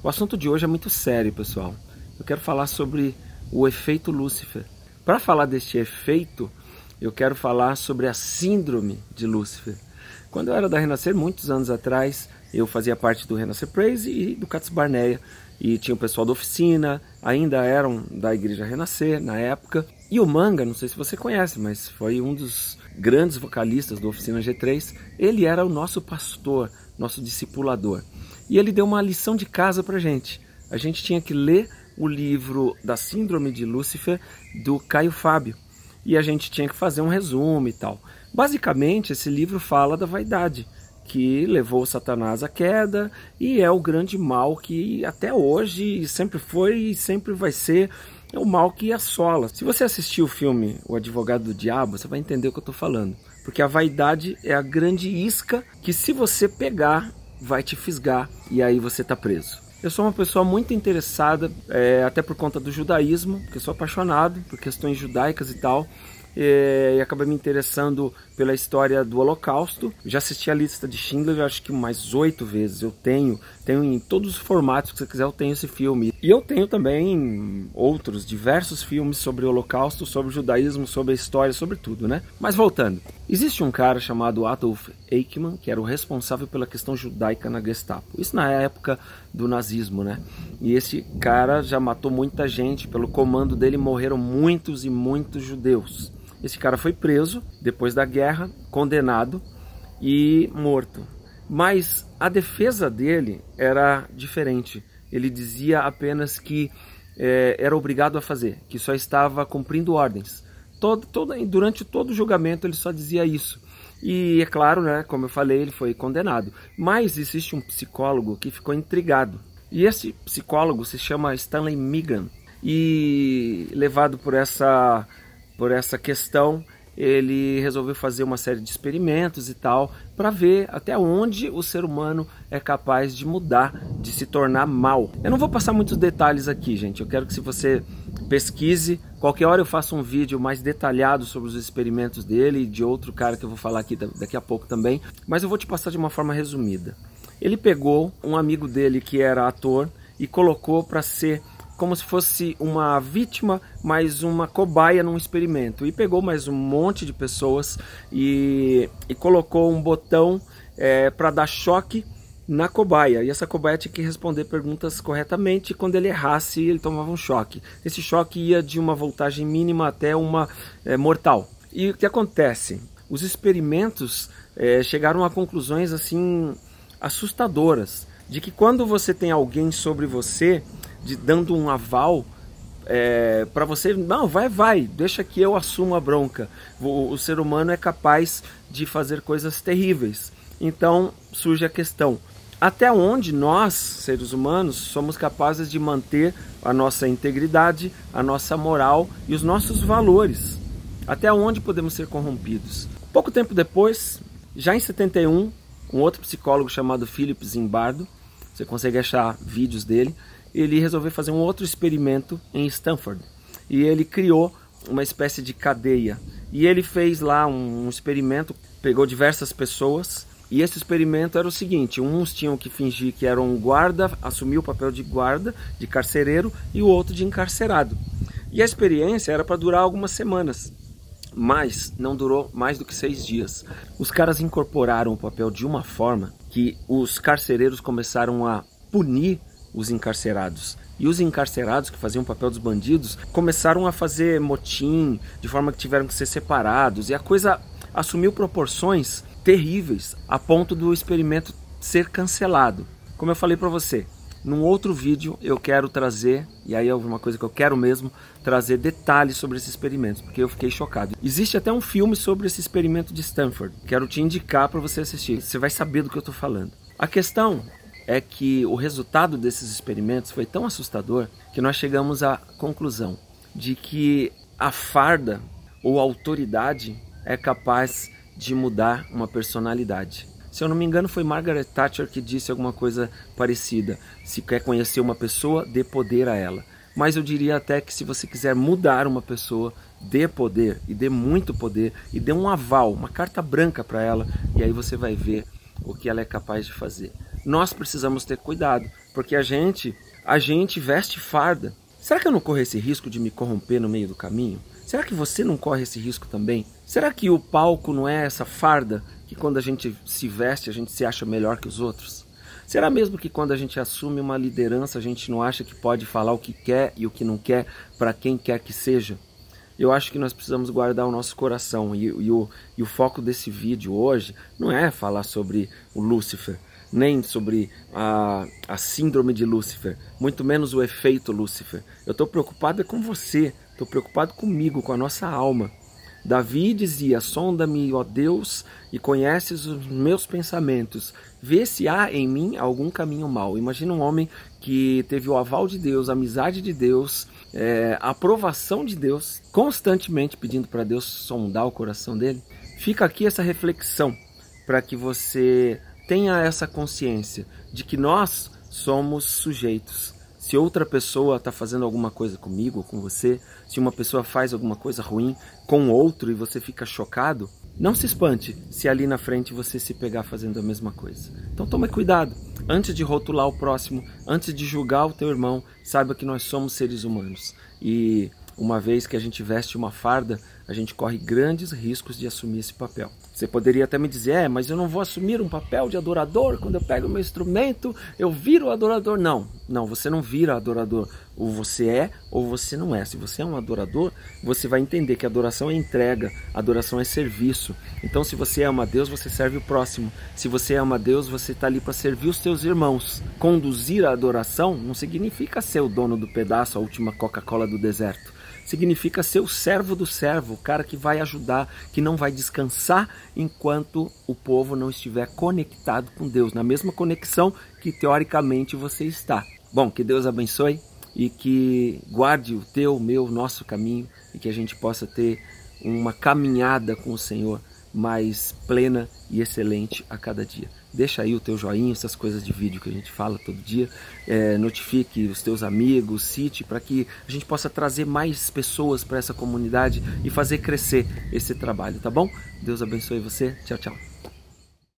O assunto de hoje é muito sério, pessoal. Eu quero falar sobre o efeito Lúcifer. Para falar deste efeito, eu quero falar sobre a síndrome de Lúcifer. Quando eu era da Renascer, muitos anos atrás, eu fazia parte do Renascer Praise e do Cats Barneia. E tinha o pessoal da oficina, ainda eram da Igreja Renascer na época. E o Manga, não sei se você conhece, mas foi um dos grandes vocalistas do Oficina G3. Ele era o nosso pastor, nosso discipulador e ele deu uma lição de casa para gente. A gente tinha que ler o livro da Síndrome de Lúcifer do Caio Fábio e a gente tinha que fazer um resumo e tal. Basicamente, esse livro fala da vaidade que levou Satanás à queda e é o grande mal que até hoje sempre foi e sempre vai ser é o mal que assola. Se você assistir o filme O Advogado do Diabo, você vai entender o que eu estou falando. Porque a vaidade é a grande isca que, se você pegar, vai te fisgar e aí você está preso. Eu sou uma pessoa muito interessada, é, até por conta do judaísmo, porque sou apaixonado por questões judaicas e tal e acabei me interessando pela história do Holocausto. Já assisti a lista de Schindler, acho que mais oito vezes. Eu tenho, tenho em todos os formatos que você quiser, eu tenho esse filme. E eu tenho também outros, diversos filmes sobre o Holocausto, sobre o judaísmo, sobre a história, sobre tudo, né? Mas voltando, existe um cara chamado Adolf Eichmann, que era o responsável pela questão judaica na Gestapo. Isso na época do nazismo, né? E esse cara já matou muita gente, pelo comando dele morreram muitos e muitos judeus. Esse cara foi preso depois da guerra, condenado e morto. Mas a defesa dele era diferente. Ele dizia apenas que é, era obrigado a fazer, que só estava cumprindo ordens. Todo, todo, durante todo o julgamento ele só dizia isso. E é claro, né, como eu falei, ele foi condenado. Mas existe um psicólogo que ficou intrigado. E esse psicólogo se chama Stanley Megan. E levado por essa por essa questão, ele resolveu fazer uma série de experimentos e tal, para ver até onde o ser humano é capaz de mudar, de se tornar mal. Eu não vou passar muitos detalhes aqui, gente. Eu quero que se você pesquise, qualquer hora eu faço um vídeo mais detalhado sobre os experimentos dele e de outro cara que eu vou falar aqui daqui a pouco também, mas eu vou te passar de uma forma resumida. Ele pegou um amigo dele que era ator e colocou para ser como se fosse uma vítima, mais uma cobaia num experimento. E pegou mais um monte de pessoas e, e colocou um botão é, para dar choque na cobaia. E essa cobaia tinha que responder perguntas corretamente. E quando ele errasse, ele tomava um choque. Esse choque ia de uma voltagem mínima até uma é, mortal. E o que acontece? Os experimentos é, chegaram a conclusões assim assustadoras de que quando você tem alguém sobre você de, dando um aval é, para você, não, vai, vai, deixa que eu assumo a bronca. O, o, ser humano é capaz de fazer coisas terríveis. Então surge a questão: até onde nós, seres humanos, somos capazes de manter a nossa integridade, a nossa moral e os nossos valores? Até onde podemos ser corrompidos? Pouco tempo depois, já em 71, um outro psicólogo chamado Philip Zimbardo, você consegue achar vídeos dele, ele resolveu fazer um outro experimento em Stanford. E ele criou uma espécie de cadeia. E ele fez lá um, experimento, pegou diversas pessoas. E esse experimento era o seguinte: uns tinham que fingir que eram um guarda, assumir o papel de guarda, de carcereiro, e o outro de encarcerado. E a experiência era para durar algumas semanas, mas não durou mais do que seis dias. Os caras incorporaram o papel de uma forma que os carcereiros começaram a punir os encarcerados. E os encarcerados, que faziam o papel dos bandidos, começaram a fazer motim, de forma que tiveram que ser separados. E a coisa assumiu proporções terríveis, a ponto do experimento ser cancelado. Como eu falei para você, num outro vídeo eu quero trazer, e aí é uma coisa que eu quero mesmo, trazer detalhes sobre esses experimentos, porque eu fiquei chocado. Existe até um filme sobre esse experimento de Stanford, quero te indicar para você assistir, você vai saber do que eu estou falando. A questão é que o resultado desses experimentos foi tão assustador que nós chegamos à conclusão de que a farda ou a autoridade é capaz de mudar uma personalidade. Se eu não me engano, foi Margaret Thatcher que disse alguma coisa parecida. Se quer conhecer uma pessoa, dê poder a ela. Mas eu diria até que se você quiser mudar uma pessoa, dê poder e dê muito poder e dê um aval, uma carta branca para ela, e aí você vai ver o que ela é capaz de fazer. Nós precisamos ter cuidado, porque a gente, a gente veste farda. Será que eu não corro esse risco de me corromper no meio do caminho? Será que você não corre esse risco também? Será que o palco não é essa farda que quando a gente se veste a gente se acha melhor que os outros? Será mesmo que quando a gente assume uma liderança a gente não acha que pode falar o que quer e o que não quer para quem quer que seja? Eu acho que nós precisamos guardar o nosso coração e, e, o, e o foco desse vídeo hoje não é falar sobre o Lúcifer, nem sobre a, a síndrome de Lúcifer, muito menos o efeito Lúcifer. Eu estou preocupado é com você, estou preocupado comigo, com a nossa alma. Davi dizia: Sonda-me, ó Deus, e conheces os meus pensamentos. Vê se há em mim algum caminho mau. Imagina um homem que teve o aval de Deus, a amizade de Deus, é, a aprovação de Deus, constantemente pedindo para Deus sondar o coração dele. Fica aqui essa reflexão para que você tenha essa consciência de que nós somos sujeitos se outra pessoa está fazendo alguma coisa comigo, com você, se uma pessoa faz alguma coisa ruim com outro e você fica chocado, não se espante se ali na frente você se pegar fazendo a mesma coisa. Então tome cuidado. Antes de rotular o próximo, antes de julgar o teu irmão, saiba que nós somos seres humanos. E uma vez que a gente veste uma farda, a gente corre grandes riscos de assumir esse papel. Você poderia até me dizer, é, mas eu não vou assumir um papel de adorador, quando eu pego meu instrumento, eu viro adorador. Não, não, você não vira adorador. Ou você é, ou você não é. Se você é um adorador, você vai entender que adoração é entrega, adoração é serviço. Então, se você ama a Deus, você serve o próximo. Se você ama a Deus, você está ali para servir os teus irmãos. Conduzir a adoração não significa ser o dono do pedaço, a última Coca-Cola do deserto significa ser o servo do servo, o cara que vai ajudar, que não vai descansar enquanto o povo não estiver conectado com Deus, na mesma conexão que teoricamente você está. Bom, que Deus abençoe e que guarde o teu, o meu, o nosso caminho e que a gente possa ter uma caminhada com o Senhor mais plena e excelente a cada dia. Deixa aí o teu joinha, essas coisas de vídeo que a gente fala todo dia. É, notifique os teus amigos, cite, para que a gente possa trazer mais pessoas para essa comunidade e fazer crescer esse trabalho, tá bom? Deus abençoe você. Tchau, tchau.